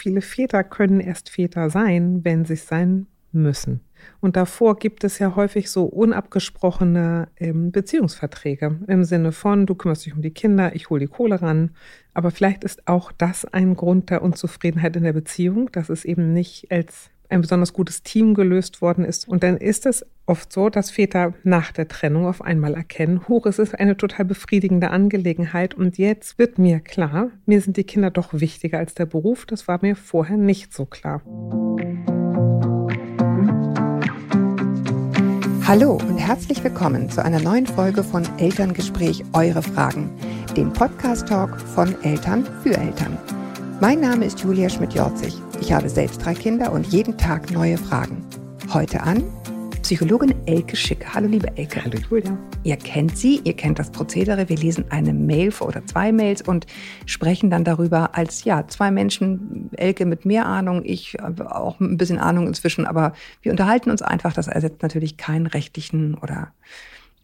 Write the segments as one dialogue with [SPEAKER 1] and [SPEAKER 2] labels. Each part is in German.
[SPEAKER 1] viele Väter können erst Väter sein, wenn sie es sein müssen. Und davor gibt es ja häufig so unabgesprochene ähm, Beziehungsverträge im Sinne von, du kümmerst dich um die Kinder, ich hole die Kohle ran. Aber vielleicht ist auch das ein Grund der Unzufriedenheit in der Beziehung, dass es eben nicht als ein besonders gutes Team gelöst worden ist. Und dann ist es oft so, dass Väter nach der Trennung auf einmal erkennen, hoch, es ist eine total befriedigende Angelegenheit und jetzt wird mir klar, mir sind die Kinder doch wichtiger als der Beruf. Das war mir vorher nicht so klar.
[SPEAKER 2] Hallo und herzlich willkommen zu einer neuen Folge von Elterngespräch Eure Fragen, dem Podcast-Talk von Eltern für Eltern. Mein Name ist Julia Schmidt-Jorzig. Ich habe selbst drei Kinder und jeden Tag neue Fragen. Heute an Psychologin Elke Schicke. Hallo, liebe Elke.
[SPEAKER 1] Hallo, Julia.
[SPEAKER 2] Ihr kennt sie, ihr kennt das Prozedere. Wir lesen eine Mail oder zwei Mails und sprechen dann darüber als, ja, zwei Menschen, Elke mit mehr Ahnung, ich auch ein bisschen Ahnung inzwischen, aber wir unterhalten uns einfach. Das ersetzt natürlich keinen rechtlichen oder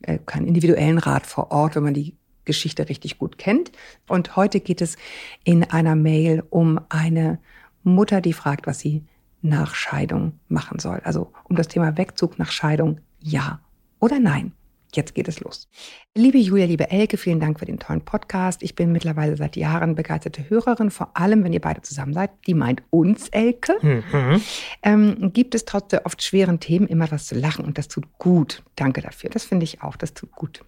[SPEAKER 2] äh, keinen individuellen Rat vor Ort, wenn man die Geschichte richtig gut kennt. Und heute geht es in einer Mail um eine Mutter, die fragt, was sie nach Scheidung machen soll. Also um das Thema Wegzug nach Scheidung, ja oder nein. Jetzt geht es los. Liebe Julia, liebe Elke, vielen Dank für den tollen Podcast. Ich bin mittlerweile seit Jahren begeisterte Hörerin, vor allem wenn ihr beide zusammen seid. Die meint uns, Elke. Mhm. Ähm, gibt es trotz der oft schweren Themen immer was zu lachen und das tut gut. Danke dafür. Das finde ich auch. Das tut gut.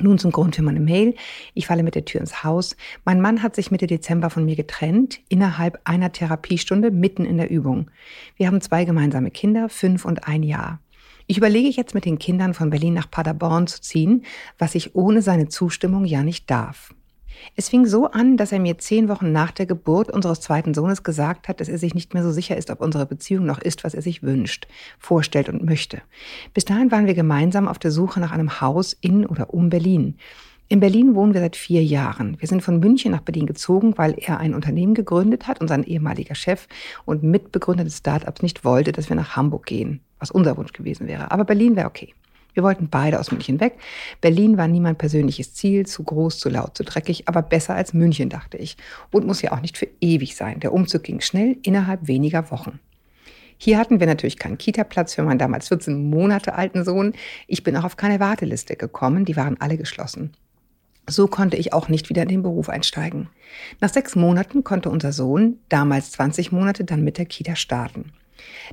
[SPEAKER 2] Nun zum Grund für meine Mail. Ich falle mit der Tür ins Haus. Mein Mann hat sich Mitte Dezember von mir getrennt, innerhalb einer Therapiestunde mitten in der Übung. Wir haben zwei gemeinsame Kinder, fünf und ein Jahr. Ich überlege jetzt mit den Kindern von Berlin nach Paderborn zu ziehen, was ich ohne seine Zustimmung ja nicht darf. Es fing so an, dass er mir zehn Wochen nach der Geburt unseres zweiten Sohnes gesagt hat, dass er sich nicht mehr so sicher ist, ob unsere Beziehung noch ist, was er sich wünscht, vorstellt und möchte. Bis dahin waren wir gemeinsam auf der Suche nach einem Haus in oder um Berlin. In Berlin wohnen wir seit vier Jahren. Wir sind von München nach Berlin gezogen, weil er ein Unternehmen gegründet hat und sein ehemaliger Chef und Mitbegründer des Startups nicht wollte, dass wir nach Hamburg gehen, was unser Wunsch gewesen wäre. Aber Berlin wäre okay. Wir wollten beide aus München weg. Berlin war nie mein persönliches Ziel, zu groß, zu laut, zu dreckig, aber besser als München, dachte ich. Und muss ja auch nicht für ewig sein. Der Umzug ging schnell, innerhalb weniger Wochen. Hier hatten wir natürlich keinen Kita-Platz für meinen damals 14 Monate alten Sohn. Ich bin auch auf keine Warteliste gekommen, die waren alle geschlossen. So konnte ich auch nicht wieder in den Beruf einsteigen. Nach sechs Monaten konnte unser Sohn, damals 20 Monate, dann mit der Kita starten.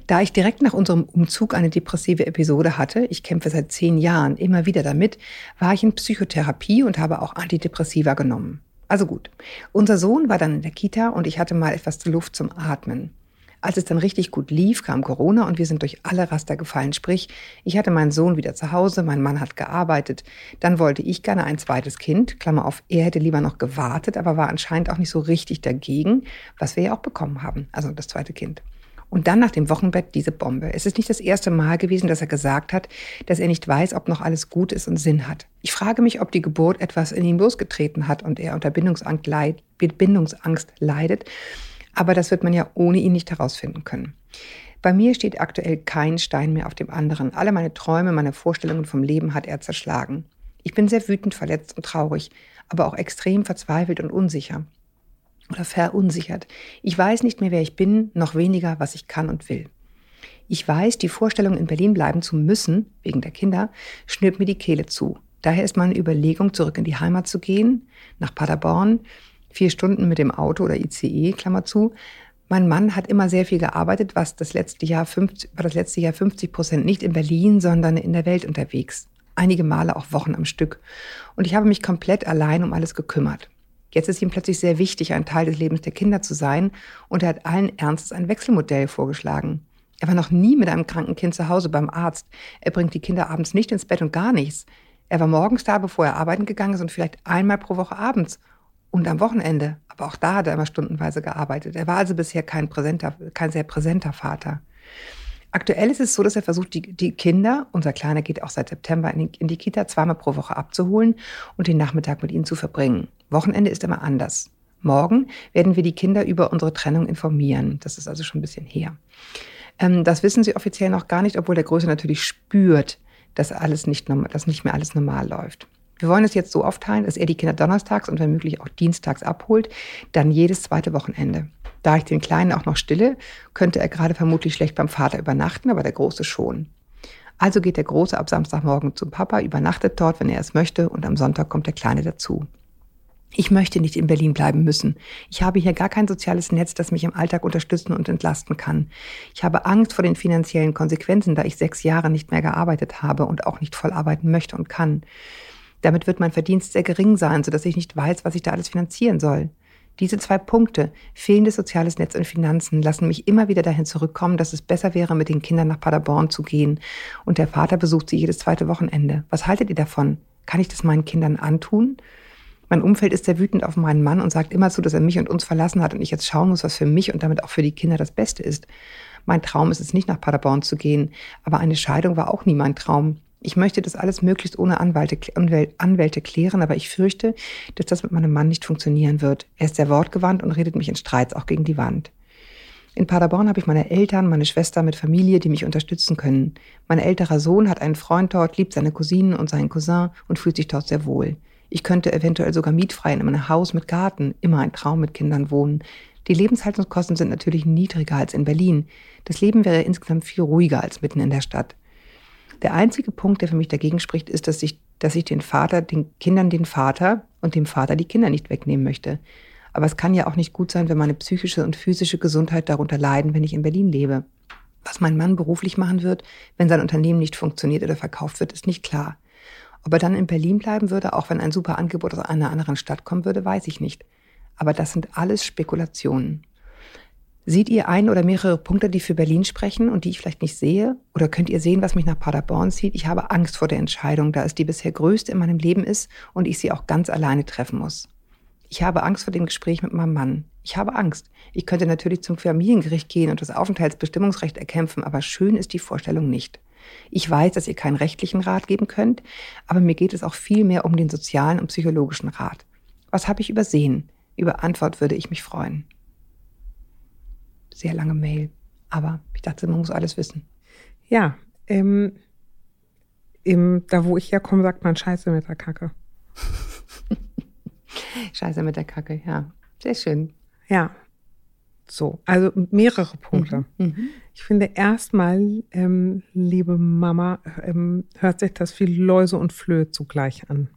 [SPEAKER 2] Da ich direkt nach unserem Umzug eine depressive Episode hatte, ich kämpfe seit zehn Jahren immer wieder damit, war ich in Psychotherapie und habe auch Antidepressiva genommen. Also gut, unser Sohn war dann in der Kita und ich hatte mal etwas Luft zum Atmen. Als es dann richtig gut lief, kam Corona und wir sind durch alle Raster gefallen. Sprich, ich hatte meinen Sohn wieder zu Hause, mein Mann hat gearbeitet. Dann wollte ich gerne ein zweites Kind. Klammer auf, er hätte lieber noch gewartet, aber war anscheinend auch nicht so richtig dagegen, was wir ja auch bekommen haben. Also das zweite Kind. Und dann nach dem Wochenbett diese Bombe. Es ist nicht das erste Mal gewesen, dass er gesagt hat, dass er nicht weiß, ob noch alles gut ist und Sinn hat. Ich frage mich, ob die Geburt etwas in ihm losgetreten hat und er unter Bindungsangst, leid, Bindungsangst leidet. Aber das wird man ja ohne ihn nicht herausfinden können. Bei mir steht aktuell kein Stein mehr auf dem anderen. Alle meine Träume, meine Vorstellungen vom Leben hat er zerschlagen. Ich bin sehr wütend, verletzt und traurig, aber auch extrem verzweifelt und unsicher oder verunsichert. Ich weiß nicht mehr, wer ich bin, noch weniger, was ich kann und will. Ich weiß, die Vorstellung, in Berlin bleiben zu müssen, wegen der Kinder, schnürt mir die Kehle zu. Daher ist meine Überlegung, zurück in die Heimat zu gehen, nach Paderborn, vier Stunden mit dem Auto oder ICE, Klammer zu. Mein Mann hat immer sehr viel gearbeitet, was das letzte Jahr 50, war das letzte Jahr 50 Prozent nicht in Berlin, sondern in der Welt unterwegs. Einige Male auch Wochen am Stück. Und ich habe mich komplett allein um alles gekümmert. Jetzt ist ihm plötzlich sehr wichtig, ein Teil des Lebens der Kinder zu sein und er hat allen Ernstes ein Wechselmodell vorgeschlagen. Er war noch nie mit einem kranken Kind zu Hause beim Arzt. Er bringt die Kinder abends nicht ins Bett und gar nichts. Er war morgens da, bevor er arbeiten gegangen ist und vielleicht einmal pro Woche abends und am Wochenende. Aber auch da hat er immer stundenweise gearbeitet. Er war also bisher kein, präsenter, kein sehr präsenter Vater. Aktuell ist es so, dass er versucht, die, die Kinder, unser Kleiner geht auch seit September in die, in die Kita, zweimal pro Woche abzuholen und den Nachmittag mit ihnen zu verbringen. Wochenende ist immer anders. Morgen werden wir die Kinder über unsere Trennung informieren. Das ist also schon ein bisschen her. Ähm, das wissen sie offiziell noch gar nicht, obwohl der Größe natürlich spürt, dass alles nicht, dass nicht mehr alles normal läuft. Wir wollen es jetzt so aufteilen, dass er die Kinder donnerstags und wenn möglich auch dienstags abholt, dann jedes zweite Wochenende. Da ich den Kleinen auch noch stille, könnte er gerade vermutlich schlecht beim Vater übernachten, aber der Große schon. Also geht der Große ab Samstagmorgen zum Papa, übernachtet dort, wenn er es möchte, und am Sonntag kommt der Kleine dazu. Ich möchte nicht in Berlin bleiben müssen. Ich habe hier gar kein soziales Netz, das mich im Alltag unterstützen und entlasten kann. Ich habe Angst vor den finanziellen Konsequenzen, da ich sechs Jahre nicht mehr gearbeitet habe und auch nicht voll arbeiten möchte und kann. Damit wird mein Verdienst sehr gering sein, sodass ich nicht weiß, was ich da alles finanzieren soll. Diese zwei Punkte, fehlendes soziales Netz und Finanzen, lassen mich immer wieder dahin zurückkommen, dass es besser wäre, mit den Kindern nach Paderborn zu gehen. Und der Vater besucht sie jedes zweite Wochenende. Was haltet ihr davon? Kann ich das meinen Kindern antun? Mein Umfeld ist sehr wütend auf meinen Mann und sagt immer zu, dass er mich und uns verlassen hat und ich jetzt schauen muss, was für mich und damit auch für die Kinder das Beste ist. Mein Traum ist es nicht, nach Paderborn zu gehen, aber eine Scheidung war auch nie mein Traum. Ich möchte das alles möglichst ohne Anwälte, Anwälte klären, aber ich fürchte, dass das mit meinem Mann nicht funktionieren wird. Er ist sehr wortgewandt und redet mich in Streits auch gegen die Wand. In Paderborn habe ich meine Eltern, meine Schwester mit Familie, die mich unterstützen können. Mein älterer Sohn hat einen Freund dort, liebt seine Cousinen und seinen Cousin und fühlt sich dort sehr wohl. Ich könnte eventuell sogar mietfrei in einem Haus mit Garten, immer ein Traum mit Kindern wohnen. Die Lebenshaltungskosten sind natürlich niedriger als in Berlin. Das Leben wäre insgesamt viel ruhiger als mitten in der Stadt. Der einzige Punkt, der für mich dagegen spricht, ist, dass ich, dass ich den Vater, den Kindern den Vater und dem Vater die Kinder nicht wegnehmen möchte. Aber es kann ja auch nicht gut sein, wenn meine psychische und physische Gesundheit darunter leiden, wenn ich in Berlin lebe. Was mein Mann beruflich machen wird, wenn sein Unternehmen nicht funktioniert oder verkauft wird, ist nicht klar. Ob er dann in Berlin bleiben würde, auch wenn ein super Angebot aus einer anderen Stadt kommen würde, weiß ich nicht. Aber das sind alles Spekulationen. Seht ihr ein oder mehrere Punkte, die für Berlin sprechen und die ich vielleicht nicht sehe? Oder könnt ihr sehen, was mich nach Paderborn zieht? Ich habe Angst vor der Entscheidung, da es die bisher größte in meinem Leben ist und ich sie auch ganz alleine treffen muss. Ich habe Angst vor dem Gespräch mit meinem Mann. Ich habe Angst. Ich könnte natürlich zum Familiengericht gehen und das Aufenthaltsbestimmungsrecht erkämpfen, aber schön ist die Vorstellung nicht. Ich weiß, dass ihr keinen rechtlichen Rat geben könnt, aber mir geht es auch viel mehr um den sozialen und psychologischen Rat. Was habe ich übersehen? Über Antwort würde ich mich freuen. Sehr lange Mail, aber ich dachte, man muss alles wissen.
[SPEAKER 1] Ja, ähm, im, da wo ich herkomme, sagt man Scheiße mit der Kacke.
[SPEAKER 2] Scheiße mit der Kacke, ja. Sehr schön.
[SPEAKER 1] Ja, so, also mehrere Punkte. Mhm, mhm. Ich finde erstmal, ähm, liebe Mama, ähm, hört sich das wie Läuse und Flöhe zugleich an.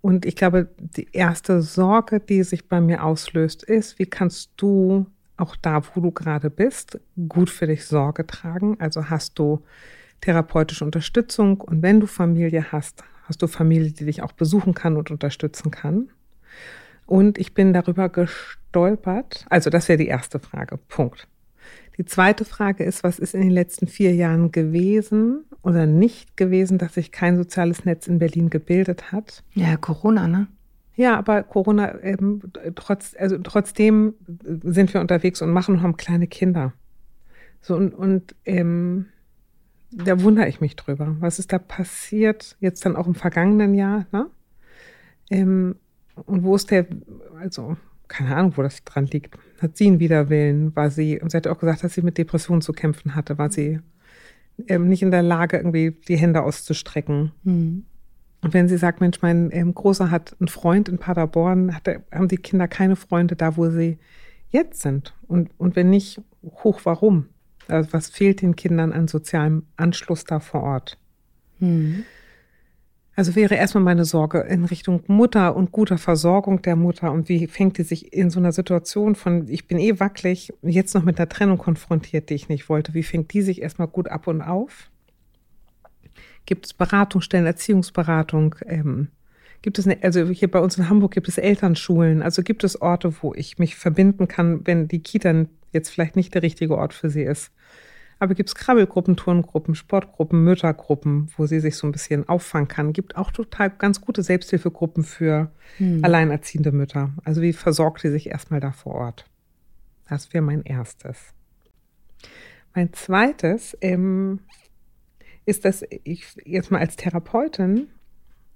[SPEAKER 1] Und ich glaube, die erste Sorge, die sich bei mir auslöst, ist, wie kannst du auch da, wo du gerade bist, gut für dich Sorge tragen? Also hast du therapeutische Unterstützung und wenn du Familie hast, hast du Familie, die dich auch besuchen kann und unterstützen kann. Und ich bin darüber gestolpert. Also das wäre die erste Frage. Punkt. Die zweite Frage ist, was ist in den letzten vier Jahren gewesen oder nicht gewesen, dass sich kein soziales Netz in Berlin gebildet hat?
[SPEAKER 2] Ja, Corona, ne?
[SPEAKER 1] Ja, aber Corona, ähm, trotz, also trotzdem sind wir unterwegs und machen und haben kleine Kinder. So und, und ähm, da wundere ich mich drüber. Was ist da passiert, jetzt dann auch im vergangenen Jahr, ne? Ähm, und wo ist der, also keine Ahnung, wo das dran liegt. Hat sie einen Widerwillen? War sie, und sie hat auch gesagt, dass sie mit Depressionen zu kämpfen hatte, war sie ähm, nicht in der Lage, irgendwie die Hände auszustrecken. Mhm. Und wenn sie sagt, Mensch, mein ähm, Großer hat einen Freund in Paderborn, hat, haben die Kinder keine Freunde da, wo sie jetzt sind. Und, und wenn nicht, hoch warum? Also was fehlt den Kindern an sozialem Anschluss da vor Ort? Mhm. Also wäre erstmal meine Sorge in Richtung Mutter und guter Versorgung der Mutter und wie fängt die sich in so einer Situation von, ich bin eh wackelig, jetzt noch mit einer Trennung konfrontiert, die ich nicht wollte, wie fängt die sich erstmal gut ab und auf? Gibt es Beratungsstellen, Erziehungsberatung? Ähm, gibt es, eine, also hier bei uns in Hamburg gibt es Elternschulen, also gibt es Orte, wo ich mich verbinden kann, wenn die Kita jetzt vielleicht nicht der richtige Ort für sie ist? Aber gibt es Krabbelgruppen, Turngruppen, Sportgruppen, Müttergruppen, wo sie sich so ein bisschen auffangen kann. Gibt auch total ganz gute Selbsthilfegruppen für hm. alleinerziehende Mütter. Also wie versorgt sie sich erstmal da vor Ort? Das wäre mein erstes. Mein zweites ähm, ist, dass ich jetzt mal als Therapeutin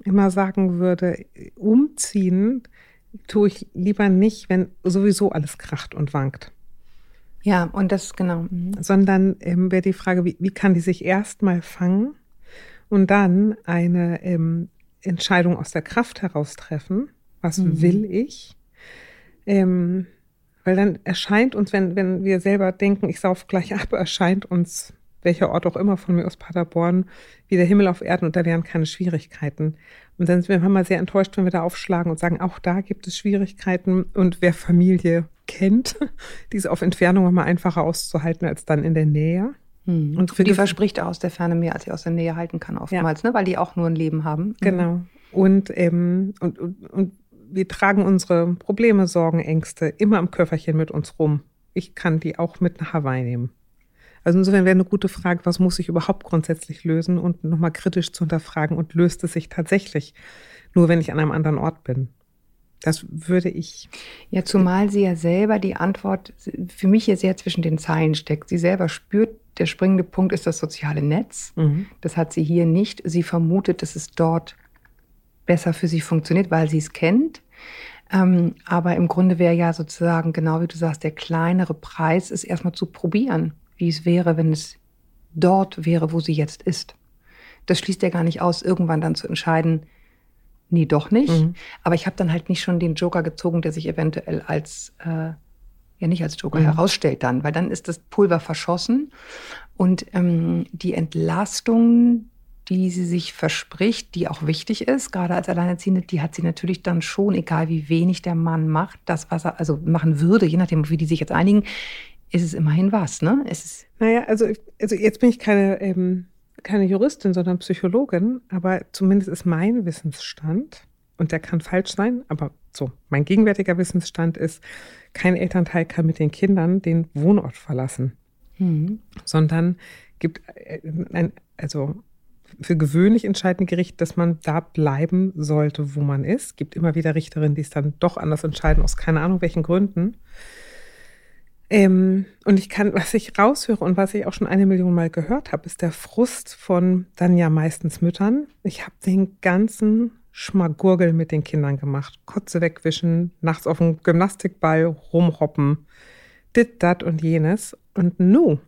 [SPEAKER 1] immer sagen würde, umziehen tue ich lieber nicht, wenn sowieso alles kracht und wankt.
[SPEAKER 2] Ja, und das genau.
[SPEAKER 1] Mhm. Sondern ähm, wäre die Frage, wie, wie kann die sich erstmal fangen und dann eine ähm, Entscheidungen aus der Kraft heraus treffen. Was mhm. will ich? Ähm, weil dann erscheint uns, wenn, wenn wir selber denken, ich sauf gleich ab, erscheint uns welcher Ort auch immer von mir aus Paderborn, wie der Himmel auf Erden und da wären keine Schwierigkeiten. Und dann sind wir manchmal sehr enttäuscht, wenn wir da aufschlagen und sagen, auch da gibt es Schwierigkeiten. Und wer Familie kennt, die ist auf Entfernung immer einfacher auszuhalten als dann in der Nähe.
[SPEAKER 2] Hm. Und für die verspricht aus der Ferne mehr, als sie aus der Nähe halten kann, oftmals, ja. ne? weil die auch nur ein Leben haben. Mhm.
[SPEAKER 1] Genau. Und, ähm, und, und, und wir tragen unsere Probleme, Sorgen, Ängste immer am Köfferchen mit uns rum. Ich kann die auch mit nach Hawaii nehmen. Also insofern wäre eine gute Frage, was muss ich überhaupt grundsätzlich lösen und nochmal kritisch zu hinterfragen und löst es sich tatsächlich nur, wenn ich an einem anderen Ort bin. Das würde ich.
[SPEAKER 2] Ja, zumal sie ja selber die Antwort für mich hier sehr zwischen den Zeilen steckt. Sie selber spürt, der springende Punkt ist das soziale Netz. Mhm. Das hat sie hier nicht. Sie vermutet, dass es dort besser für sie funktioniert, weil sie es kennt. Ähm, aber im Grunde wäre ja sozusagen, genau wie du sagst, der kleinere Preis ist erstmal zu probieren wie es wäre, wenn es dort wäre, wo sie jetzt ist. Das schließt ja gar nicht aus, irgendwann dann zu entscheiden, nee, doch nicht. Mhm. Aber ich habe dann halt nicht schon den Joker gezogen, der sich eventuell als, äh, ja nicht als Joker mhm. herausstellt dann, weil dann ist das Pulver verschossen und ähm, die Entlastung, die sie sich verspricht, die auch wichtig ist, gerade als Alleinerziehende, die hat sie natürlich dann schon, egal wie wenig der Mann macht, das, was er also machen würde, je nachdem, wie die sich jetzt einigen, ist es immerhin was, ne? Es ist
[SPEAKER 1] naja, also, also jetzt bin ich keine, ähm, keine Juristin, sondern Psychologin, aber zumindest ist mein Wissensstand, und der kann falsch sein, aber so, mein gegenwärtiger Wissensstand ist, kein Elternteil kann mit den Kindern den Wohnort verlassen, mhm. sondern gibt äh, ein, also für gewöhnlich entscheidende Gericht, dass man da bleiben sollte, wo man ist. Gibt immer wieder Richterinnen, die es dann doch anders entscheiden, aus keine Ahnung welchen Gründen. Ähm, und ich kann, was ich raushöre und was ich auch schon eine Million Mal gehört habe, ist der Frust von dann ja meistens Müttern. Ich habe den ganzen Schmagurgel mit den Kindern gemacht. Kotze wegwischen, nachts auf dem Gymnastikball rumhoppen, dit, dat und jenes. Und nu,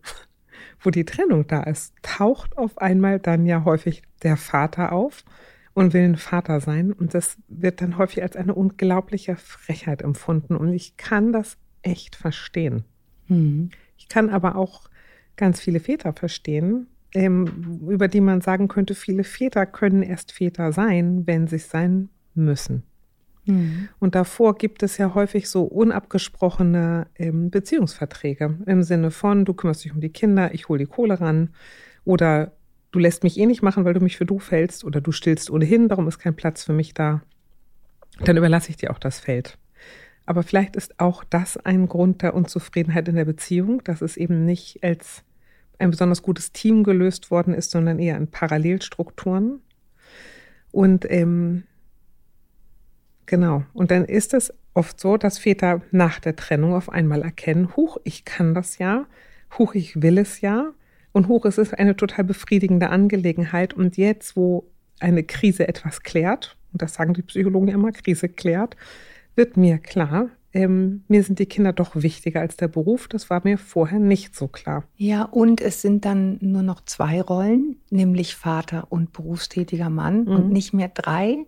[SPEAKER 1] wo die Trennung da ist, taucht auf einmal dann ja häufig der Vater auf und will ein Vater sein. Und das wird dann häufig als eine unglaubliche Frechheit empfunden. Und ich kann das echt verstehen. Mhm. Ich kann aber auch ganz viele Väter verstehen, ähm, über die man sagen könnte, viele Väter können erst Väter sein, wenn sie es sein müssen. Mhm. Und davor gibt es ja häufig so unabgesprochene ähm, Beziehungsverträge im Sinne von, du kümmerst dich um die Kinder, ich hole die Kohle ran oder du lässt mich eh nicht machen, weil du mich für du fällst oder du stillst ohnehin, darum ist kein Platz für mich da. Dann überlasse ich dir auch das Feld. Aber vielleicht ist auch das ein Grund der Unzufriedenheit in der Beziehung, dass es eben nicht als ein besonders gutes Team gelöst worden ist, sondern eher in Parallelstrukturen. Und ähm, genau, und dann ist es oft so, dass Väter nach der Trennung auf einmal erkennen, huch, ich kann das ja, huch, ich will es ja, und hoch, es ist eine total befriedigende Angelegenheit. Und jetzt, wo eine Krise etwas klärt, und das sagen die Psychologen ja immer, Krise klärt, wird mir klar, ähm, mir sind die Kinder doch wichtiger als der Beruf. Das war mir vorher nicht so klar.
[SPEAKER 2] Ja, und es sind dann nur noch zwei Rollen, nämlich Vater und berufstätiger Mann mhm. und nicht mehr drei,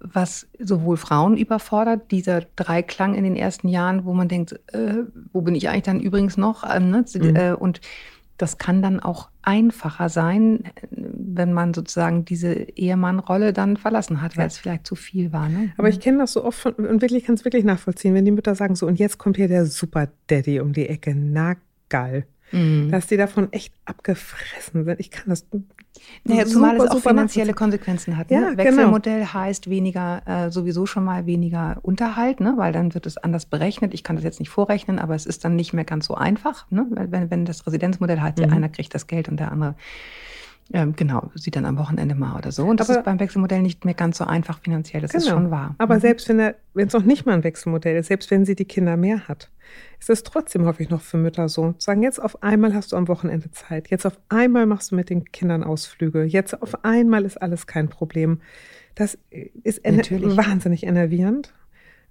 [SPEAKER 2] was sowohl Frauen überfordert, dieser Dreiklang in den ersten Jahren, wo man denkt, äh, wo bin ich eigentlich dann übrigens noch? Ähm, ne? mhm. äh, und das kann dann auch einfacher sein, wenn man sozusagen diese Ehemann-Rolle dann verlassen hat, weil ja. es vielleicht zu viel war. Ne?
[SPEAKER 1] Aber ich kenne das so oft von, und wirklich kann es wirklich nachvollziehen, wenn die Mütter sagen so, und jetzt kommt hier der Super Daddy um die Ecke. Na geil. Mhm. Dass die davon echt abgefressen sind. Ich kann das.
[SPEAKER 2] Naja, zumal es auch finanzielle Konsequenzen hat. Ne? Ja, genau. Wechselmodell genau. heißt weniger, äh, sowieso schon mal weniger Unterhalt, ne? weil dann wird es anders berechnet. Ich kann das jetzt nicht vorrechnen, aber es ist dann nicht mehr ganz so einfach. Ne? Wenn, wenn das Residenzmodell heißt, mhm. ja, einer kriegt das Geld und der andere ähm, genau, sieht dann am Wochenende mal oder so. Und das aber, ist beim Wechselmodell nicht mehr ganz so einfach finanziell, das genau. ist schon wahr.
[SPEAKER 1] Aber mhm. selbst wenn es noch nicht mal ein Wechselmodell ist, selbst wenn sie die Kinder mehr hat, ist es trotzdem häufig noch für Mütter so. Zu sagen, jetzt auf einmal hast du am Wochenende Zeit, jetzt auf einmal machst du mit den Kindern Ausflüge, jetzt auf einmal ist alles kein Problem. Das ist wahnsinnig enervierend.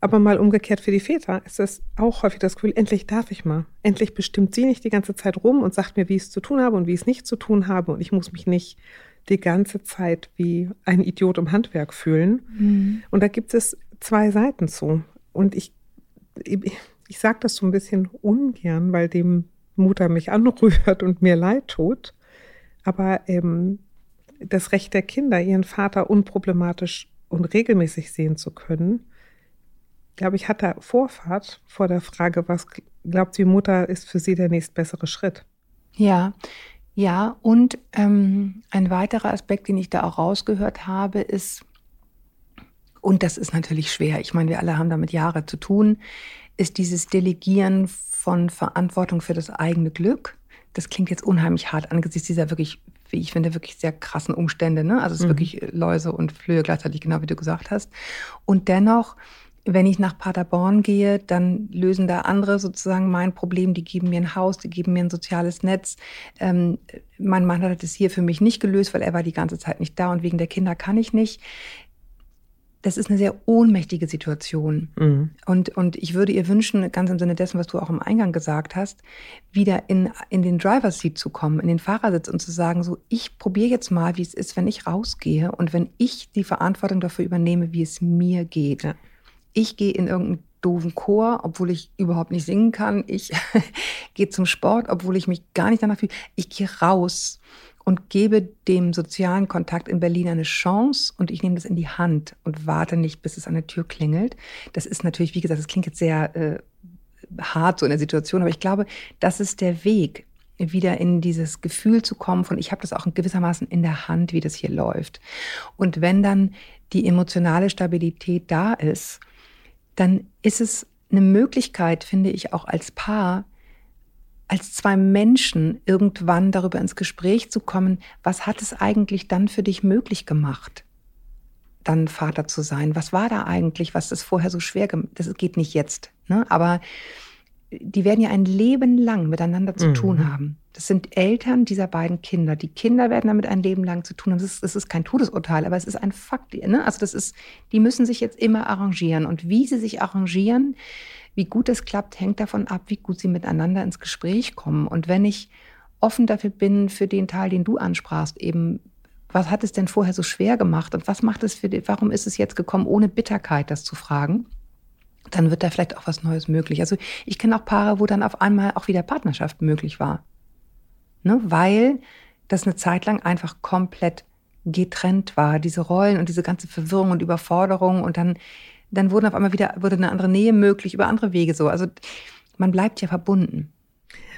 [SPEAKER 1] Aber mal umgekehrt für die Väter ist es auch häufig das Gefühl, endlich darf ich mal. Endlich bestimmt sie nicht die ganze Zeit rum und sagt mir, wie ich es zu tun habe und wie ich es nicht zu tun habe. Und ich muss mich nicht die ganze Zeit wie ein Idiot im Handwerk fühlen. Mhm. Und da gibt es zwei Seiten zu. Und ich, ich, ich sage das so ein bisschen ungern, weil dem Mutter mich anrührt und mir leid tut. Aber ähm, das Recht der Kinder, ihren Vater unproblematisch und regelmäßig sehen zu können, glaube ich, hat da Vorfahrt vor der Frage, was glaubt die Mutter, ist für sie der nächstbessere Schritt?
[SPEAKER 2] Ja, ja, und ähm, ein weiterer Aspekt, den ich da auch rausgehört habe, ist, und das ist natürlich schwer, ich meine, wir alle haben damit Jahre zu tun, ist dieses Delegieren von Verantwortung für das eigene Glück. Das klingt jetzt unheimlich hart angesichts dieser wirklich, wie ich finde, wirklich sehr krassen Umstände. Ne? Also es ist mhm. wirklich Läuse und Flöhe gleichzeitig, genau wie du gesagt hast. Und dennoch wenn ich nach Paderborn gehe, dann lösen da andere sozusagen mein Problem. Die geben mir ein Haus, die geben mir ein soziales Netz. Ähm, mein Mann hat es hier für mich nicht gelöst, weil er war die ganze Zeit nicht da und wegen der Kinder kann ich nicht. Das ist eine sehr ohnmächtige Situation. Mhm. Und, und ich würde ihr wünschen, ganz im Sinne dessen, was du auch im Eingang gesagt hast, wieder in, in den Driver's Seat zu kommen, in den Fahrersitz und zu sagen, so, ich probiere jetzt mal, wie es ist, wenn ich rausgehe und wenn ich die Verantwortung dafür übernehme, wie es mir geht. Ja ich gehe in irgendeinen doofen Chor, obwohl ich überhaupt nicht singen kann. Ich gehe zum Sport, obwohl ich mich gar nicht danach fühle. Ich gehe raus und gebe dem sozialen Kontakt in Berlin eine Chance und ich nehme das in die Hand und warte nicht, bis es an der Tür klingelt. Das ist natürlich, wie gesagt, das klingt jetzt sehr äh, hart so in der Situation, aber ich glaube, das ist der Weg, wieder in dieses Gefühl zu kommen von, ich habe das auch in gewissermaßen in der Hand, wie das hier läuft. Und wenn dann die emotionale Stabilität da ist, dann ist es eine Möglichkeit, finde ich, auch als Paar, als zwei Menschen irgendwann darüber ins Gespräch zu kommen, was hat es eigentlich dann für dich möglich gemacht, dann Vater zu sein? Was war da eigentlich, was das vorher so schwer gemacht Das geht nicht jetzt, ne? aber die werden ja ein Leben lang miteinander zu mhm. tun haben. Das sind Eltern dieser beiden Kinder. Die Kinder werden damit ein Leben lang zu tun haben. Das ist, das ist kein Todesurteil, aber es ist ein Fakt. Ne? Also das ist, die müssen sich jetzt immer arrangieren. Und wie sie sich arrangieren, wie gut es klappt, hängt davon ab, wie gut sie miteinander ins Gespräch kommen. Und wenn ich offen dafür bin, für den Teil, den du ansprachst, eben, was hat es denn vorher so schwer gemacht und was macht es für dich, warum ist es jetzt gekommen, ohne Bitterkeit das zu fragen? Dann wird da vielleicht auch was Neues möglich. Also ich kenne auch Paare, wo dann auf einmal auch wieder Partnerschaft möglich war. Ne? Weil das eine Zeit lang einfach komplett getrennt war, diese Rollen und diese ganze Verwirrung und Überforderung und dann, dann wurden auf einmal wieder, wurde eine andere Nähe möglich über andere Wege so. Also man bleibt ja verbunden.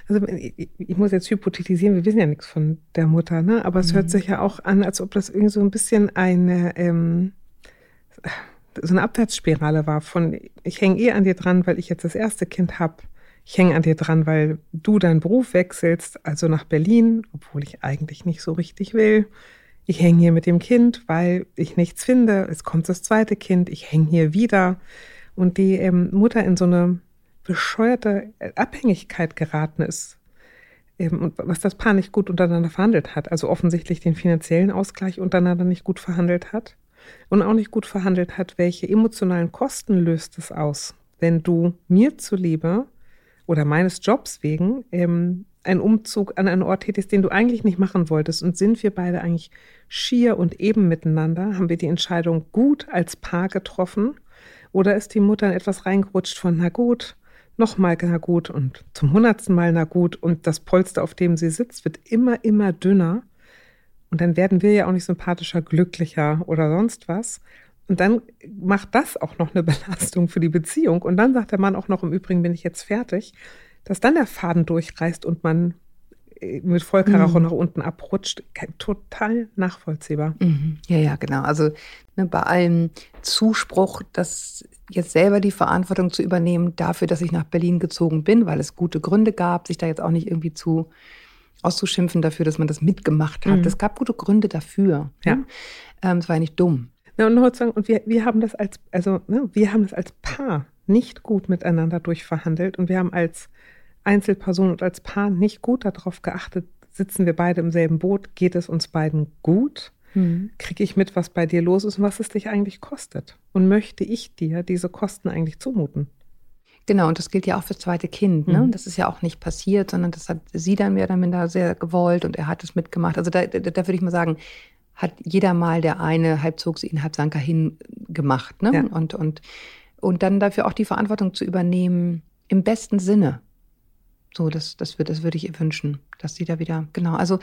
[SPEAKER 1] Also ich muss jetzt hypothetisieren, wir wissen ja nichts von der Mutter, ne? aber es mhm. hört sich ja auch an, als ob das irgendwie so ein bisschen eine, ähm, so eine Abwärtsspirale war von, ich hänge eh an dir dran, weil ich jetzt das erste Kind habe. Ich hänge an dir dran, weil du deinen Beruf wechselst, also nach Berlin, obwohl ich eigentlich nicht so richtig will. Ich hänge hier mit dem Kind, weil ich nichts finde. Es kommt das zweite Kind, ich hänge hier wieder. Und die ähm, Mutter in so eine bescheuerte Abhängigkeit geraten ist. Ähm, und was das Paar nicht gut untereinander verhandelt hat. Also offensichtlich den finanziellen Ausgleich untereinander nicht gut verhandelt hat und auch nicht gut verhandelt hat, welche emotionalen Kosten löst es aus, wenn du mir zuliebe oder meines Jobs wegen ähm, einen Umzug an einen Ort tätigst, den du eigentlich nicht machen wolltest. Und sind wir beide eigentlich schier und eben miteinander? Haben wir die Entscheidung gut als Paar getroffen? Oder ist die Mutter in etwas reingerutscht von, na gut, nochmal na gut und zum hundertsten Mal na gut und das Polster, auf dem sie sitzt, wird immer, immer dünner. Und dann werden wir ja auch nicht sympathischer, glücklicher oder sonst was. Und dann macht das auch noch eine Belastung für die Beziehung. Und dann sagt der Mann auch noch, im Übrigen bin ich jetzt fertig, dass dann der Faden durchreißt und man äh, mit Vollkaracho mhm. nach unten abrutscht. Total nachvollziehbar.
[SPEAKER 2] Mhm. Ja, ja, genau. Also ne, bei allem Zuspruch, dass jetzt selber die Verantwortung zu übernehmen dafür, dass ich nach Berlin gezogen bin, weil es gute Gründe gab, sich da jetzt auch nicht irgendwie zu auszuschimpfen dafür, dass man das mitgemacht hat. Mhm. Es gab gute Gründe dafür. Ja. Ne? Ähm, es war ja nicht dumm.
[SPEAKER 1] Ja, und, und wir, wir haben das als, also ne, wir haben das als Paar nicht gut miteinander durchverhandelt und wir haben als Einzelperson und als Paar nicht gut darauf geachtet, sitzen wir beide im selben Boot, geht es uns beiden gut? Mhm. Kriege ich mit, was bei dir los ist und was es dich eigentlich kostet? Und möchte ich dir diese Kosten eigentlich zumuten?
[SPEAKER 2] Genau, und das gilt ja auch fürs zweite Kind. Ne? Mhm. Das ist ja auch nicht passiert, sondern das hat sie dann mehr oder minder sehr gewollt und er hat es mitgemacht. Also da, da, da würde ich mal sagen, hat jeder mal der eine, halb zog sie ihn, halb sank er hin gemacht. Ne? Ja. Und, und, und dann dafür auch die Verantwortung zu übernehmen, im besten Sinne. So, das, das, würde, das würde ich ihr wünschen, dass sie da wieder, genau. Also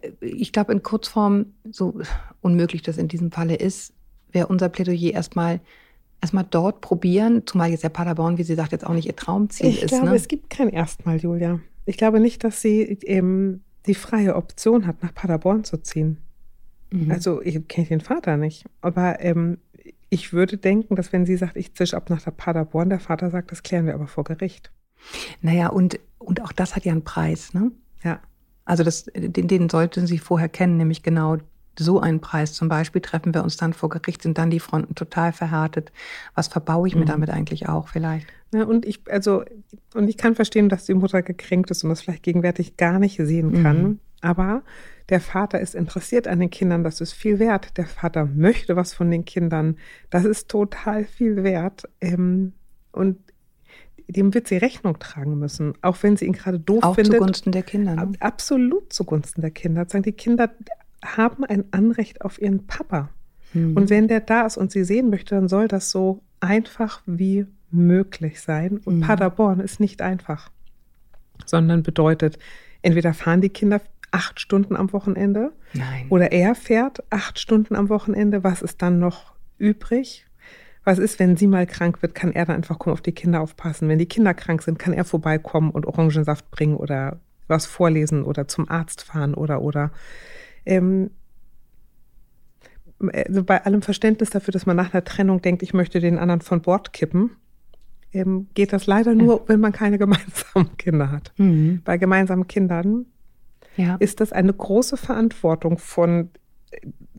[SPEAKER 2] äh, ich glaube, in Kurzform, so unmöglich das in diesem Falle ist, wäre unser Plädoyer erstmal erstmal dort probieren, zumal jetzt der Paderborn, wie sie sagt, jetzt auch nicht ihr Traumziel
[SPEAKER 1] ich
[SPEAKER 2] ist.
[SPEAKER 1] Ich glaube, ne? es gibt kein Erstmal, Julia. Ich glaube nicht, dass sie eben die freie Option hat, nach Paderborn zu ziehen. Mhm. Also ich kenne den Vater nicht, aber ähm, ich würde denken, dass wenn sie sagt, ich zisch ab nach der Paderborn, der Vater sagt, das klären wir aber vor Gericht.
[SPEAKER 2] Naja, und, und auch das hat ja einen Preis, ne?
[SPEAKER 1] Ja.
[SPEAKER 2] Also das, den, den sollten Sie vorher kennen, nämlich genau so einen Preis. Zum Beispiel treffen wir uns dann vor Gericht, sind dann die Fronten total verhärtet. Was verbaue ich mir mhm. damit eigentlich auch vielleicht?
[SPEAKER 1] Ja, und ich, also, und ich kann verstehen, dass die Mutter gekränkt ist und das vielleicht gegenwärtig gar nicht sehen kann. Mhm. Aber der Vater ist interessiert an den Kindern, das ist viel wert. Der Vater möchte was von den Kindern, das ist total viel wert. Ähm, und dem wird sie Rechnung tragen müssen, auch wenn sie ihn gerade doof
[SPEAKER 2] auch
[SPEAKER 1] findet.
[SPEAKER 2] Auch zugunsten der Kinder. Ne?
[SPEAKER 1] Absolut zugunsten der Kinder. Sagen die Kinder haben ein Anrecht auf ihren Papa. Mhm. Und wenn der da ist und sie sehen möchte, dann soll das so einfach wie möglich sein. Und mhm. Paderborn ist nicht einfach, sondern bedeutet, entweder fahren die Kinder acht Stunden am Wochenende
[SPEAKER 2] Nein.
[SPEAKER 1] oder er fährt acht Stunden am Wochenende. Was ist dann noch übrig? Was ist, wenn sie mal krank wird, kann er dann einfach kommen, auf die Kinder aufpassen. Wenn die Kinder krank sind, kann er vorbeikommen und Orangensaft bringen oder was vorlesen oder zum Arzt fahren oder oder. Ähm, also bei allem Verständnis dafür, dass man nach einer Trennung denkt, ich möchte den anderen von Bord kippen, ähm, geht das leider nur, wenn man keine gemeinsamen Kinder hat. Mhm. Bei gemeinsamen Kindern ja. ist das eine große Verantwortung von,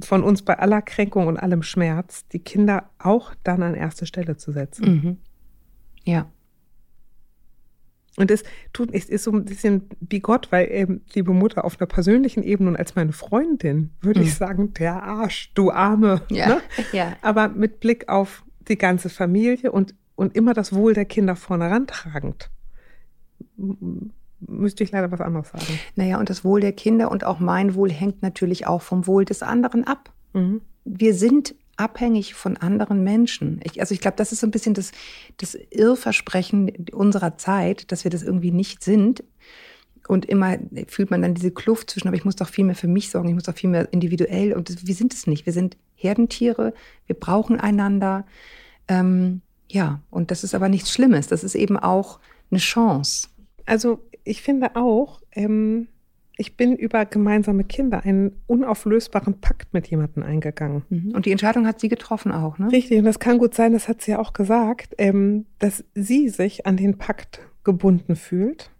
[SPEAKER 1] von uns bei aller Kränkung und allem Schmerz, die Kinder auch dann an erste Stelle zu setzen.
[SPEAKER 2] Mhm. Ja.
[SPEAKER 1] Und es tut, es ist so ein bisschen bigott, weil eben, liebe Mutter, auf einer persönlichen Ebene und als meine Freundin würde mhm. ich sagen, der Arsch, du Arme.
[SPEAKER 2] Ja.
[SPEAKER 1] Ne?
[SPEAKER 2] ja.
[SPEAKER 1] Aber mit Blick auf die ganze Familie und, und immer das Wohl der Kinder vorne rantragend müsste ich leider was anderes sagen.
[SPEAKER 2] Naja, und das Wohl der Kinder und auch mein Wohl hängt natürlich auch vom Wohl des anderen ab. Mhm. Wir sind abhängig von anderen Menschen. Ich, also ich glaube, das ist so ein bisschen das, das Irrversprechen unserer Zeit, dass wir das irgendwie nicht sind. Und immer fühlt man dann diese Kluft zwischen, aber ich muss doch viel mehr für mich sorgen, ich muss doch viel mehr individuell. Und das, wir sind es nicht. Wir sind Herdentiere, wir brauchen einander. Ähm, ja, und das ist aber nichts Schlimmes. Das ist eben auch eine Chance.
[SPEAKER 1] Also ich finde auch, ähm, ich bin über gemeinsame Kinder einen unauflösbaren Pakt mit jemandem eingegangen.
[SPEAKER 2] Mhm. Und die Entscheidung hat sie getroffen auch, ne?
[SPEAKER 1] Richtig, und das kann gut sein, das hat sie ja auch gesagt, ähm, dass sie sich an den Pakt gebunden fühlt.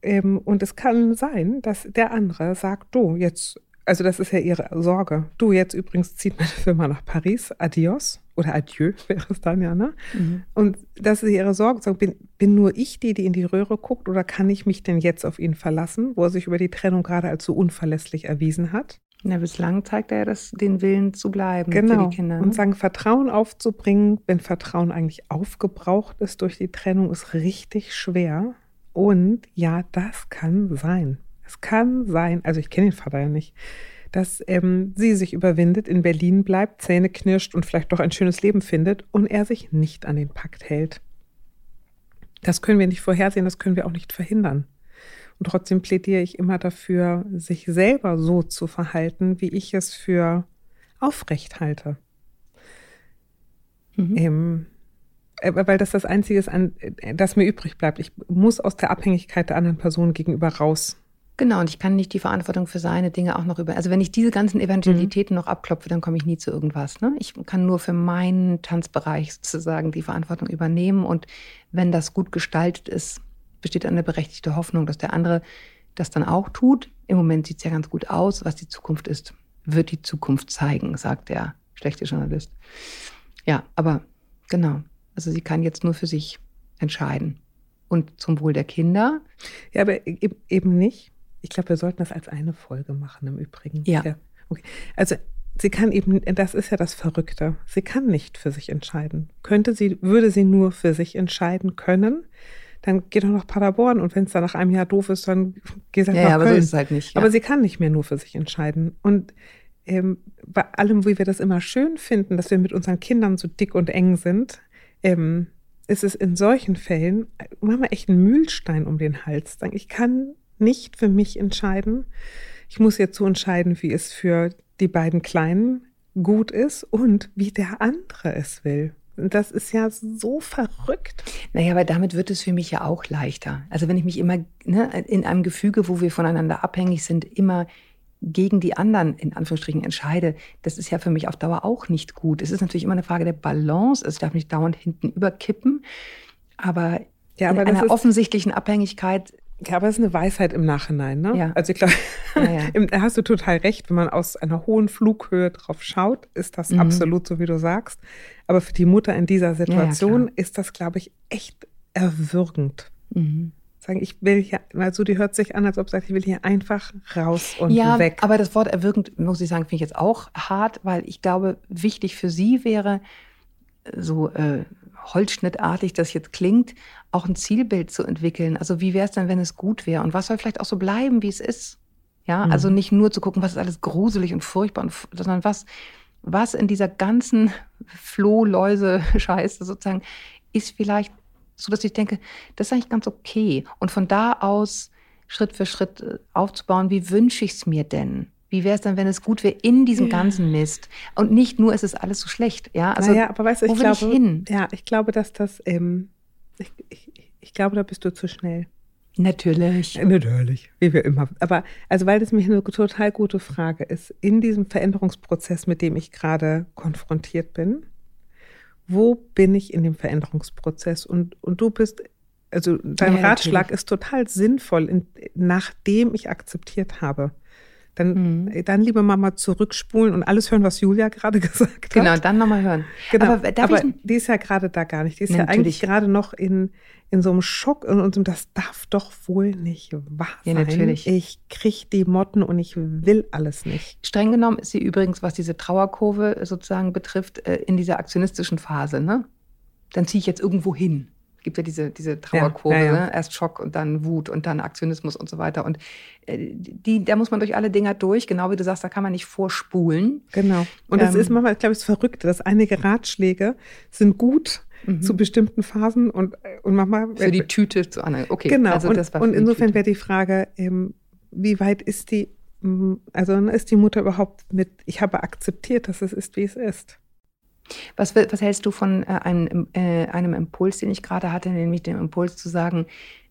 [SPEAKER 1] Ähm, und es kann sein, dass der andere sagt, du, jetzt also das ist ja ihre Sorge. Du, jetzt übrigens zieht meine Firma nach Paris. Adios oder Adieu wäre es dann ja, ne? Mhm. Und das ist ihre Sorge. So, bin, bin nur ich die, die in die Röhre guckt oder kann ich mich denn jetzt auf ihn verlassen, wo er sich über die Trennung gerade als so unverlässlich erwiesen hat?
[SPEAKER 2] Na, bislang zeigt er ja das, den Willen zu bleiben
[SPEAKER 1] genau.
[SPEAKER 2] für die Kinder. Ne?
[SPEAKER 1] Und sagen, Vertrauen aufzubringen, wenn Vertrauen eigentlich aufgebraucht ist durch die Trennung, ist richtig schwer. Und ja, das kann sein. Es kann sein, also ich kenne den Vater ja nicht, dass ähm, sie sich überwindet, in Berlin bleibt, Zähne knirscht und vielleicht doch ein schönes Leben findet und er sich nicht an den Pakt hält. Das können wir nicht vorhersehen, das können wir auch nicht verhindern. Und trotzdem plädiere ich immer dafür, sich selber so zu verhalten, wie ich es für aufrecht halte. Mhm. Ähm, äh, weil das das Einzige ist, äh, das mir übrig bleibt. Ich muss aus der Abhängigkeit der anderen Person gegenüber raus.
[SPEAKER 2] Genau, und ich kann nicht die Verantwortung für seine Dinge auch noch über. Also wenn ich diese ganzen Eventualitäten mhm. noch abklopfe, dann komme ich nie zu irgendwas. Ne? Ich kann nur für meinen Tanzbereich sozusagen die Verantwortung übernehmen. Und wenn das gut gestaltet ist, besteht eine berechtigte Hoffnung, dass der andere das dann auch tut. Im Moment sieht es ja ganz gut aus. Was die Zukunft ist, wird die Zukunft zeigen, sagt der schlechte Journalist. Ja, aber genau. Also sie kann jetzt nur für sich entscheiden. Und zum Wohl der Kinder.
[SPEAKER 1] Ja, aber e-, eben nicht. Ich glaube, wir sollten das als eine Folge machen im Übrigen.
[SPEAKER 2] Ja. ja.
[SPEAKER 1] Okay. Also sie kann eben, das ist ja das Verrückte. Sie kann nicht für sich entscheiden. Könnte sie, würde sie nur für sich entscheiden können, dann geht doch nach Paderborn und wenn es dann nach einem Jahr doof ist, dann geht sie halt
[SPEAKER 2] ja,
[SPEAKER 1] nach
[SPEAKER 2] ja,
[SPEAKER 1] Köln.
[SPEAKER 2] aber so ist es halt nicht.
[SPEAKER 1] Ja. Aber sie kann nicht mehr nur für sich entscheiden. Und ähm, bei allem, wie wir das immer schön finden, dass wir mit unseren Kindern so dick und eng sind, ähm, ist es in solchen Fällen manchmal echt ein Mühlstein um den Hals. Ich kann nicht für mich entscheiden. Ich muss jetzt so entscheiden, wie es für die beiden Kleinen gut ist und wie der andere es will. Und das ist ja so verrückt.
[SPEAKER 2] Naja, aber damit wird es für mich ja auch leichter. Also wenn ich mich immer ne, in einem Gefüge, wo wir voneinander abhängig sind, immer gegen die anderen in Anführungsstrichen entscheide, das ist ja für mich auf Dauer auch nicht gut. Es ist natürlich immer eine Frage der Balance. Es darf nicht dauernd hinten überkippen. Aber, ja, aber in einer offensichtlichen Abhängigkeit
[SPEAKER 1] ja, aber es ist eine Weisheit im Nachhinein, ne? Ja. Also ich glaube, ja, ja. da hast du total recht. Wenn man aus einer hohen Flughöhe drauf schaut, ist das mhm. absolut so, wie du sagst. Aber für die Mutter in dieser Situation ja, ist das, glaube ich, echt erwürgend. Mhm. Sagen, ich will hier, also die hört sich an, als ob sie sagt, ich will hier einfach raus und ja, weg.
[SPEAKER 2] Aber das Wort erwürgend, muss ich sagen, finde ich jetzt auch hart, weil ich glaube, wichtig für sie wäre, so äh, holzschnittartig das jetzt klingt, auch ein Zielbild zu entwickeln. Also wie wäre es denn, wenn es gut wäre? Und was soll vielleicht auch so bleiben, wie es ist? Ja, mhm. also nicht nur zu gucken, was ist alles gruselig und furchtbar, und, sondern was, was in dieser ganzen Floh-Läuse-Scheiße sozusagen ist vielleicht so, dass ich denke, das ist eigentlich ganz okay. Und von da aus Schritt für Schritt äh, aufzubauen, wie wünsche ich es mir denn? Wie wäre es dann, wenn es gut wäre in diesem ja. ganzen Mist? Und nicht nur, es ist alles so schlecht. Ja,
[SPEAKER 1] also, naja, aber weißt du, ich glaube, ich hin? Ja, ich glaube, dass das, ähm, ich, ich, ich glaube, da bist du zu schnell.
[SPEAKER 2] Natürlich.
[SPEAKER 1] Natürlich, wie wir immer. Aber also, weil das mich eine total gute Frage ist, in diesem Veränderungsprozess, mit dem ich gerade konfrontiert bin, wo bin ich in dem Veränderungsprozess? Und, und du bist, also dein ja, Ratschlag natürlich. ist total sinnvoll, in, nachdem ich akzeptiert habe dann, mhm. dann liebe Mama zurückspulen und alles hören, was Julia gerade gesagt hat.
[SPEAKER 2] Genau, dann nochmal hören.
[SPEAKER 1] Genau, aber, aber die ist ja gerade da gar nicht. Die ist ja, ja eigentlich gerade noch in, in so einem Schock und, und das darf doch wohl nicht wahr sein. Ja, natürlich. Ich kriege die Motten und ich will alles nicht.
[SPEAKER 2] Streng genommen ist sie übrigens, was diese Trauerkurve sozusagen betrifft, äh, in dieser aktionistischen Phase. Ne? Dann ziehe ich jetzt irgendwo hin gibt ja diese, diese Trauerkurve, ja, ja, ja. Ne? erst Schock und dann Wut und dann Aktionismus und so weiter. Und äh, die, da muss man durch alle Dinger durch, genau wie du sagst, da kann man nicht vorspulen.
[SPEAKER 1] Genau. Und es ähm, ist manchmal, ich glaube, es ist verrückt, dass einige Ratschläge sind gut mhm. zu bestimmten Phasen und, und manchmal.
[SPEAKER 2] Für die Tüte zu anderen. Okay.
[SPEAKER 1] Genau. Also und, und insofern wäre die Frage, ähm, wie weit ist die, also ist die Mutter überhaupt mit, ich habe akzeptiert, dass es ist, wie es ist.
[SPEAKER 2] Was, was hältst du von äh, einem, äh, einem Impuls, den ich gerade hatte, nämlich dem Impuls zu sagen,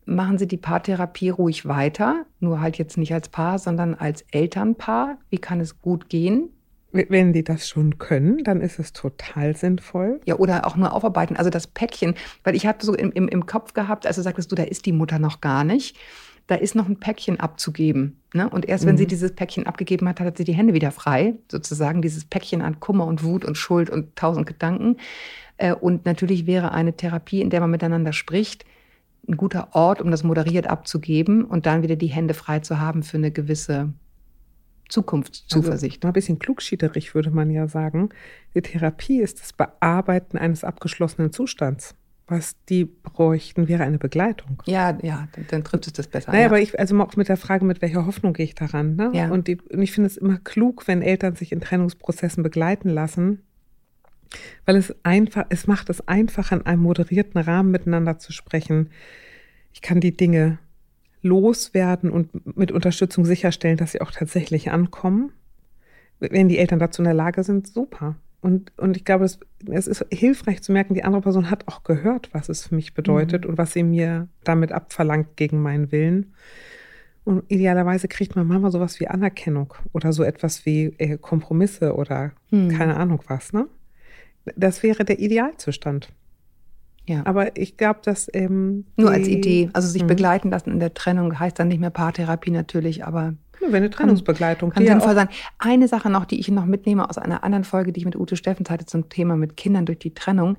[SPEAKER 2] machen Sie die Paartherapie ruhig weiter, nur halt jetzt nicht als Paar, sondern als Elternpaar. Wie kann es gut gehen?
[SPEAKER 1] Wenn die das schon können, dann ist es total sinnvoll.
[SPEAKER 2] Ja, oder auch nur aufarbeiten. Also das Päckchen, weil ich hatte so im, im, im Kopf gehabt, als du sagtest, du, da ist die Mutter noch gar nicht da ist noch ein Päckchen abzugeben. Ne? Und erst mhm. wenn sie mhm. dieses Päckchen abgegeben hat, hat sie die Hände wieder frei, sozusagen dieses Päckchen an Kummer und Wut und Schuld und tausend Gedanken. Äh, und natürlich wäre eine Therapie, in der man miteinander spricht, ein guter Ort, um das moderiert abzugeben und dann wieder die Hände frei zu haben für eine gewisse Zukunftszuversicht.
[SPEAKER 1] Also, ein bisschen klugschiederig würde man ja sagen. Die Therapie ist das Bearbeiten eines abgeschlossenen Zustands was die bräuchten, wäre eine Begleitung.
[SPEAKER 2] Ja, ja, dann, dann trifft es das besser.
[SPEAKER 1] Naja,
[SPEAKER 2] ja.
[SPEAKER 1] aber ich, also auch mit der Frage, mit welcher Hoffnung gehe ich daran. Ne? Ja. Und, die, und ich finde es immer klug, wenn Eltern sich in Trennungsprozessen begleiten lassen, weil es einfach, es macht es einfach, in einem moderierten Rahmen miteinander zu sprechen. Ich kann die Dinge loswerden und mit Unterstützung sicherstellen, dass sie auch tatsächlich ankommen. Wenn die Eltern dazu in der Lage sind, super. Und, und ich glaube, es, es ist hilfreich zu merken, die andere Person hat auch gehört, was es für mich bedeutet mhm. und was sie mir damit abverlangt gegen meinen Willen. Und idealerweise kriegt man manchmal sowas wie Anerkennung oder so etwas wie äh, Kompromisse oder mhm. keine Ahnung was, ne? Das wäre der Idealzustand. Ja. Aber ich glaube, dass. Ähm,
[SPEAKER 2] Nur als Idee. Also sich mhm. begleiten lassen in der Trennung heißt dann nicht mehr Paartherapie natürlich, aber
[SPEAKER 1] ja, eine Trennungsbegleitung.
[SPEAKER 2] Kann, kann sinnvoll sein. Eine Sache noch, die ich noch mitnehme aus einer anderen Folge, die ich mit Ute Steffens hatte zum Thema mit Kindern durch die Trennung.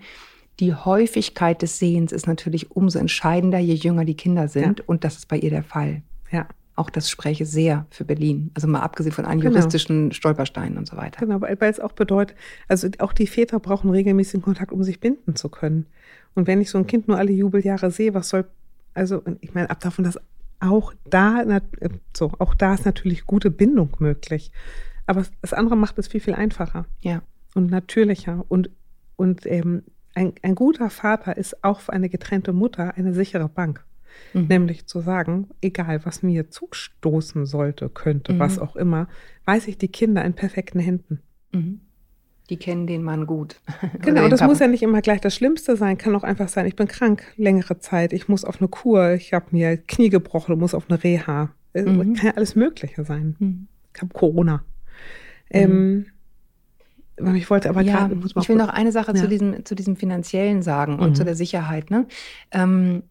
[SPEAKER 2] Die Häufigkeit des Sehens ist natürlich umso entscheidender, je jünger die Kinder sind. Ja. Und das ist bei ihr der Fall.
[SPEAKER 1] Ja.
[SPEAKER 2] Auch das spreche sehr für Berlin. Also mal abgesehen von allen genau. juristischen Stolpersteinen und so weiter.
[SPEAKER 1] Genau, weil es auch bedeutet, also auch die Väter brauchen regelmäßigen Kontakt, um sich binden zu können. Und wenn ich so ein Kind nur alle Jubeljahre sehe, was soll, also ich meine, ab davon, dass auch da, so, auch da ist natürlich gute Bindung möglich. Aber das andere macht es viel, viel einfacher.
[SPEAKER 2] Ja.
[SPEAKER 1] Und natürlicher. Und, und ähm, ein, ein guter Vater ist auch für eine getrennte Mutter eine sichere Bank. Mhm. Nämlich zu sagen, egal was mir zustoßen sollte, könnte, mhm. was auch immer, weiß ich die Kinder in perfekten Händen.
[SPEAKER 2] Mhm. Die kennen den Mann gut.
[SPEAKER 1] Genau, das Papa. muss ja nicht immer gleich das Schlimmste sein, kann auch einfach sein, ich bin krank längere Zeit, ich muss auf eine Kur, ich habe mir Knie gebrochen, muss auf eine Reha. Äh, mhm. Kann ja alles Mögliche sein. Mhm. Ich habe Corona. Ähm, mhm. ich wollte aber
[SPEAKER 2] ja, gerade. Ich will noch eine Sache ja. zu, diesem, zu diesem Finanziellen sagen und zu mhm. der Sicherheit. Ne? Ähm,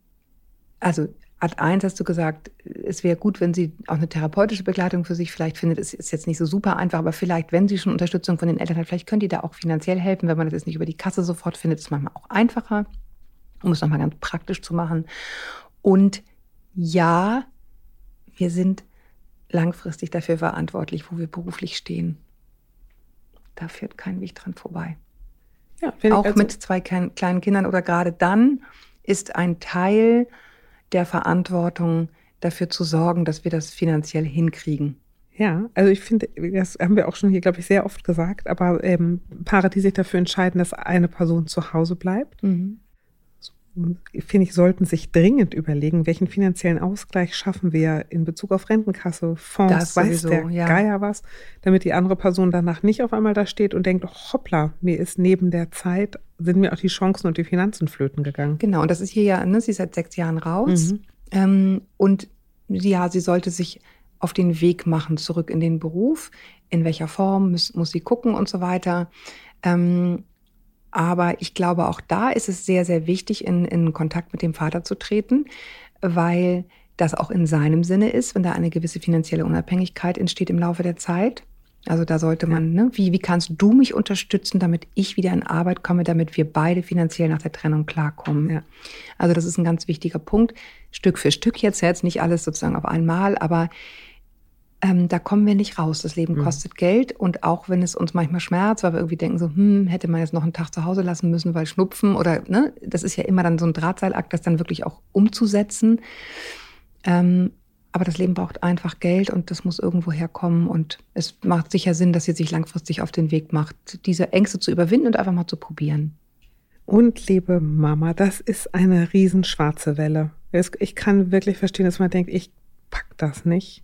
[SPEAKER 2] also Ad 1 hast du gesagt, es wäre gut, wenn sie auch eine therapeutische Begleitung für sich vielleicht findet. Es ist jetzt nicht so super einfach, aber vielleicht, wenn sie schon Unterstützung von den Eltern hat, vielleicht können die da auch finanziell helfen. Wenn man das jetzt nicht über die Kasse sofort findet, ist es manchmal auch einfacher, um es nochmal ganz praktisch zu machen. Und ja, wir sind langfristig dafür verantwortlich, wo wir beruflich stehen. Da führt kein Weg dran vorbei. Ja, auch also mit zwei kleinen Kindern oder gerade dann ist ein Teil der Verantwortung dafür zu sorgen, dass wir das finanziell hinkriegen.
[SPEAKER 1] Ja, also ich finde, das haben wir auch schon hier, glaube ich, sehr oft gesagt, aber ähm, Paare, die sich dafür entscheiden, dass eine Person zu Hause bleibt, mhm. finde ich, sollten sich dringend überlegen, welchen finanziellen Ausgleich schaffen wir in Bezug auf Rentenkasse, Fonds, das weiß sowieso, der ja. Geier was, damit die andere Person danach nicht auf einmal da steht und denkt, hoppla, mir ist neben der Zeit sind mir auch die Chancen und die Finanzen flöten gegangen.
[SPEAKER 2] Genau, und das ist hier ja, ne, sie ist seit sechs Jahren raus. Mhm. Ähm, und ja, sie sollte sich auf den Weg machen, zurück in den Beruf. In welcher Form muss, muss sie gucken und so weiter. Ähm, aber ich glaube, auch da ist es sehr, sehr wichtig, in, in Kontakt mit dem Vater zu treten, weil das auch in seinem Sinne ist, wenn da eine gewisse finanzielle Unabhängigkeit entsteht im Laufe der Zeit. Also da sollte man, ne, wie, wie kannst du mich unterstützen, damit ich wieder in Arbeit komme, damit wir beide finanziell nach der Trennung klarkommen. Ja. Also das ist ein ganz wichtiger Punkt. Stück für Stück jetzt, jetzt nicht alles sozusagen auf einmal, aber ähm, da kommen wir nicht raus. Das Leben mhm. kostet Geld und auch wenn es uns manchmal schmerzt, weil wir irgendwie denken so, hm, hätte man jetzt noch einen Tag zu Hause lassen müssen, weil Schnupfen oder, ne, das ist ja immer dann so ein Drahtseilakt, das dann wirklich auch umzusetzen. Ähm, aber das Leben braucht einfach Geld und das muss irgendwo herkommen. Und es macht sicher Sinn, dass sie sich langfristig auf den Weg macht, diese Ängste zu überwinden und einfach mal zu probieren.
[SPEAKER 1] Und liebe Mama, das ist eine riesenschwarze Welle. Ich kann wirklich verstehen, dass man denkt, ich pack das nicht.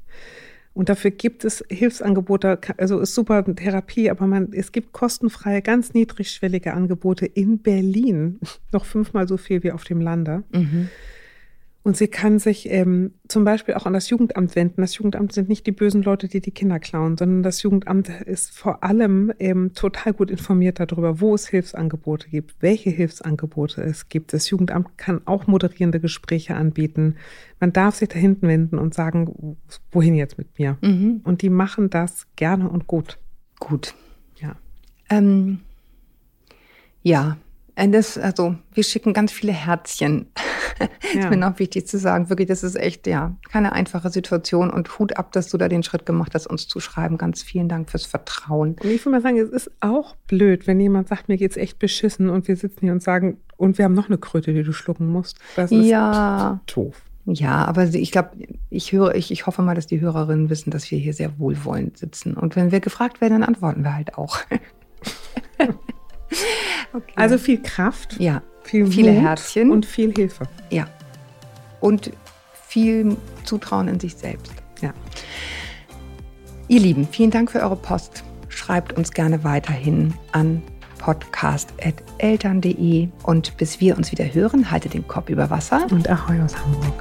[SPEAKER 1] Und dafür gibt es Hilfsangebote, also ist super Therapie, aber man, es gibt kostenfreie, ganz niedrigschwellige Angebote in Berlin. Noch fünfmal so viel wie auf dem Lande. Mhm. Und sie kann sich ähm, zum Beispiel auch an das Jugendamt wenden. Das Jugendamt sind nicht die bösen Leute, die die Kinder klauen, sondern das Jugendamt ist vor allem ähm, total gut informiert darüber, wo es Hilfsangebote gibt, welche Hilfsangebote es gibt. Das Jugendamt kann auch moderierende Gespräche anbieten. Man darf sich da hinten wenden und sagen, wohin jetzt mit mir? Mhm. Und die machen das gerne und gut.
[SPEAKER 2] Gut. Ja. Ähm, ja, das, also wir schicken ganz viele Herzchen. Ja. ist mir noch wichtig zu sagen. Wirklich, das ist echt, ja, keine einfache Situation und Hut ab, dass du da den Schritt gemacht hast, uns zu schreiben. Ganz vielen Dank fürs Vertrauen.
[SPEAKER 1] Und ich würde mal sagen, es ist auch blöd, wenn jemand sagt, mir geht's echt beschissen und wir sitzen hier und sagen, und wir haben noch eine Kröte, die du schlucken musst.
[SPEAKER 2] Das ist ja. doof. Ja, aber ich glaube, ich höre, ich, ich hoffe mal, dass die Hörerinnen wissen, dass wir hier sehr wohlwollend sitzen. Und wenn wir gefragt werden, dann antworten wir halt auch.
[SPEAKER 1] okay. Also viel Kraft.
[SPEAKER 2] Ja.
[SPEAKER 1] Viel viele Mut Herzchen. Und viel Hilfe.
[SPEAKER 2] Ja. Und viel Zutrauen in sich selbst.
[SPEAKER 1] Ja.
[SPEAKER 2] Ihr Lieben, vielen Dank für eure Post. Schreibt uns gerne weiterhin an podcast.eltern.de und bis wir uns wieder hören, haltet den Kopf über Wasser.
[SPEAKER 1] Und Ahoi aus Hamburg.